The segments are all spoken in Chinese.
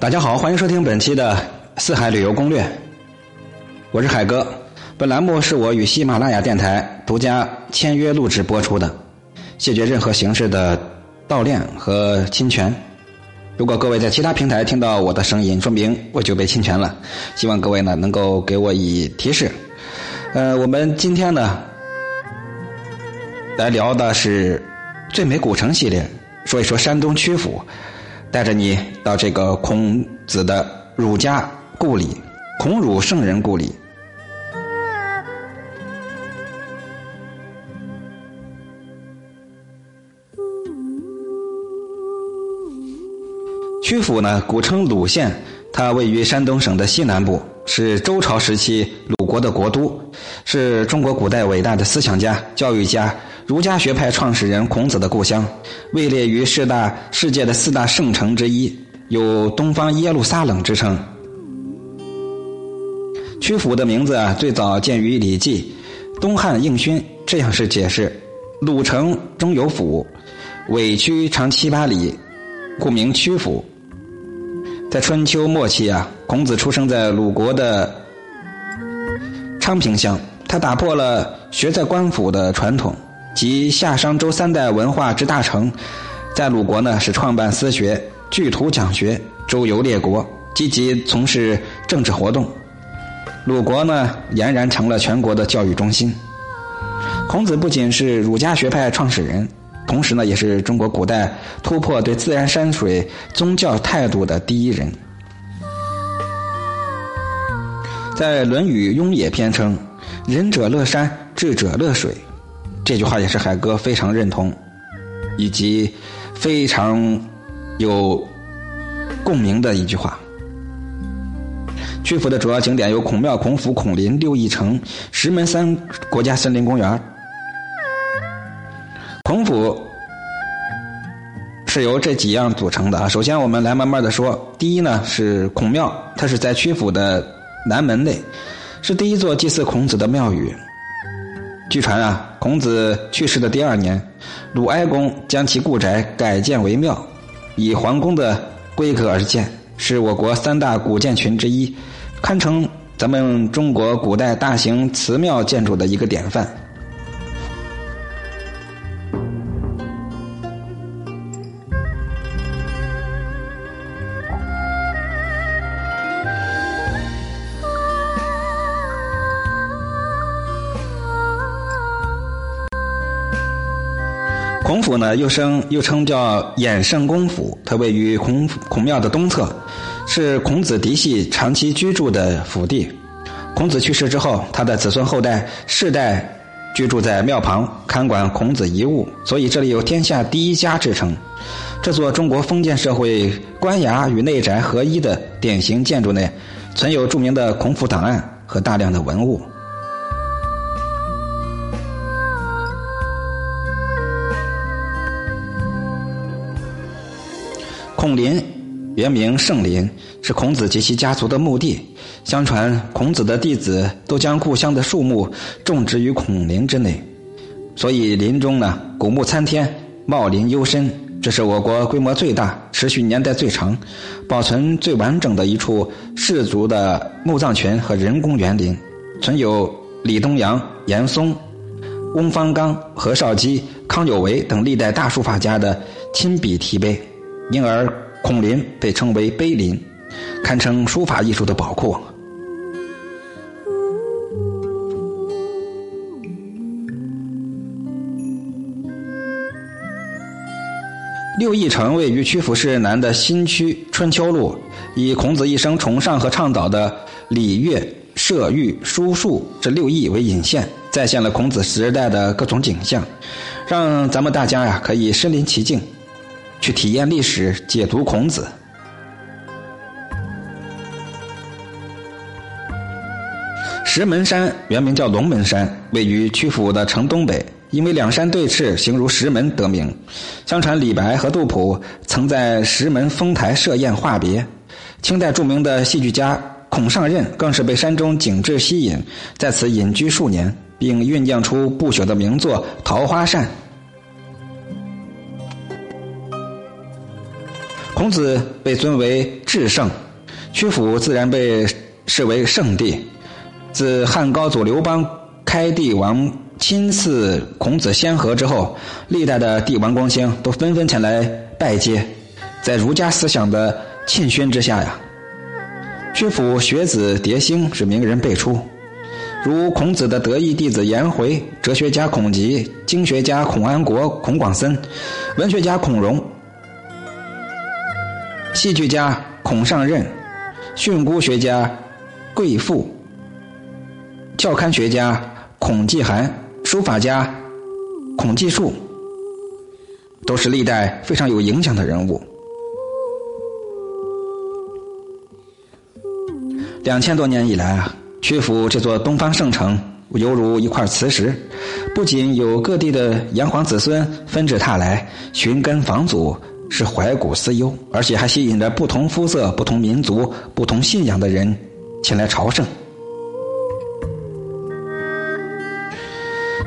大家好，欢迎收听本期的《四海旅游攻略》，我是海哥。本栏目是我与喜马拉雅电台独家签约录制播出的，谢绝任何形式的盗链和侵权。如果各位在其他平台听到我的声音，说明我就被侵权了。希望各位呢能够给我以提示。呃，我们今天呢来聊的是最美古城系列，说一说山东曲阜。带着你到这个孔子的儒家故里，孔儒圣人故里。曲阜呢，古称鲁县，它位于山东省的西南部，是周朝时期鲁国的国都，是中国古代伟大的思想家、教育家。儒家学派创始人孔子的故乡，位列于世大世界的四大圣城之一，有“东方耶路撒冷”之称。曲阜的名字啊，最早见于《礼记·东汉应勋》，这样是解释：鲁城中有府，委曲长七八里，故名曲阜。在春秋末期啊，孔子出生在鲁国的昌平乡，他打破了学在官府的传统。及夏商周三代文化之大成，在鲁国呢是创办私学，聚徒讲学，周游列国，积极从事政治活动。鲁国呢俨然成了全国的教育中心。孔子不仅是儒家学派创始人，同时呢也是中国古代突破对自然山水宗教态度的第一人。在《论语·雍也》篇称：“仁者乐山，智者乐水。”这句话也是海哥非常认同，以及非常有共鸣的一句话。曲阜的主要景点有孔庙、孔府、孔林、六义城、石门三国家森林公园。孔府是由这几样组成的啊。首先，我们来慢慢的说。第一呢是孔庙，它是在曲阜的南门内，是第一座祭祀孔子的庙宇。据传啊。孔子去世的第二年，鲁哀公将其故宅改建为庙，以皇宫的规格而建，是我国三大古建群之一，堪称咱们中国古代大型祠庙建筑的一个典范。孔府呢，又称又称叫衍圣公府，它位于孔孔庙的东侧，是孔子嫡系长期居住的府地。孔子去世之后，他的子孙后代世代居住在庙旁，看管孔子遗物，所以这里有“天下第一家”之称。这座中国封建社会官衙与内宅合一的典型建筑内，存有著名的孔府档案和大量的文物。孔林原名圣林，是孔子及其家族的墓地。相传孔子的弟子都将故乡的树木种植于孔林之内，所以林中呢古木参天，茂林幽深。这是我国规模最大、持续年代最长、保存最完整的一处氏族的墓葬群和人工园林，存有李东阳、严嵩、翁方刚、何绍基、康有为等历代大书法家的亲笔题碑。因而，孔林被称为碑林，堪称书法艺术的宝库。六义城位于曲阜市南的新区春秋路，以孔子一生崇尚和倡导的礼乐射御书数这六艺为引线，再现了孔子时代的各种景象，让咱们大家呀可以身临其境。去体验历史，解读孔子。石门山原名叫龙门山，位于曲阜的城东北，因为两山对峙，形如石门得名。相传李白和杜甫曾在石门峰台设宴话别。清代著名的戏剧家孔尚任更是被山中景致吸引，在此隐居数年，并酝酿出不朽的名作《桃花扇》。孔子被尊为至圣，曲阜自然被视为圣地。自汉高祖刘邦开帝王亲赐孔子仙盒之后，历代的帝王光兴都纷纷前来拜接。在儒家思想的沁熏之下呀，曲阜学子迭兴，是名人辈出。如孔子的得意弟子颜回，哲学家孔吉，经学家孔安国、孔广森，文学家孔融，戏剧家孔尚任，训诂学家贵父，教刊学家孔继寒，书法家孔继树，都是历代非常有影响的人物。两千多年以来啊。曲阜这座东方圣城，犹如一块磁石，不仅有各地的炎黄子孙纷至沓来寻根访祖，是怀古思幽，而且还吸引着不同肤色、不同民族、不同信仰的人前来朝圣。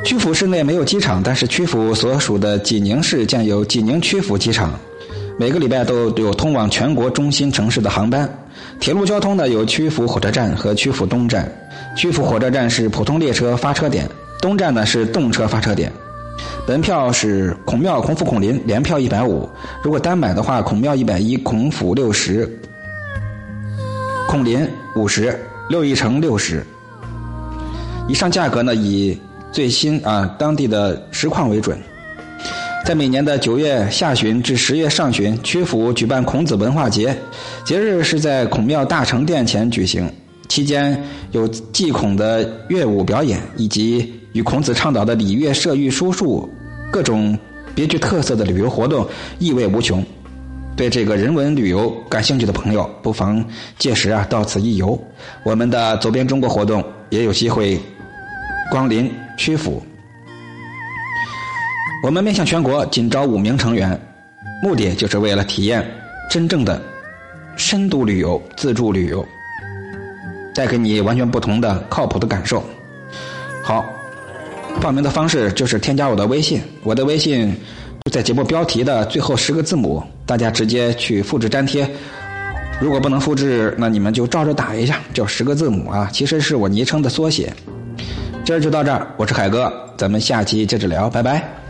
曲阜市内没有机场，但是曲阜所属的济宁市建有济宁曲阜机场，每个礼拜都有通往全国中心城市的航班。铁路交通呢，有曲阜火车站和曲阜东站。曲阜火车站是普通列车发车点，东站呢是动车发车点。门票是孔庙、孔府、孔林联票一百五，如果单买的话，孔庙一百一，孔府六十，孔林五十，六一乘六十。以上价格呢，以最新啊当地的实况为准。在每年的九月下旬至十月上旬，曲阜举办孔子文化节，节日是在孔庙大成殿前举行。期间有祭孔的乐舞表演，以及与孔子倡导的礼乐射御书数各种别具特色的旅游活动，意味无穷。对这个人文旅游感兴趣的朋友，不妨届时啊到此一游。我们的走遍中国活动也有机会光临曲阜。我们面向全国，仅招五名成员，目的就是为了体验真正的深度旅游、自助旅游，带给你完全不同的靠谱的感受。好，报名的方式就是添加我的微信，我的微信在节目标题的最后十个字母，大家直接去复制粘贴。如果不能复制，那你们就照着打一下，就十个字母啊，其实是我昵称的缩写。今儿就到这儿，我是海哥，咱们下期接着聊，拜拜。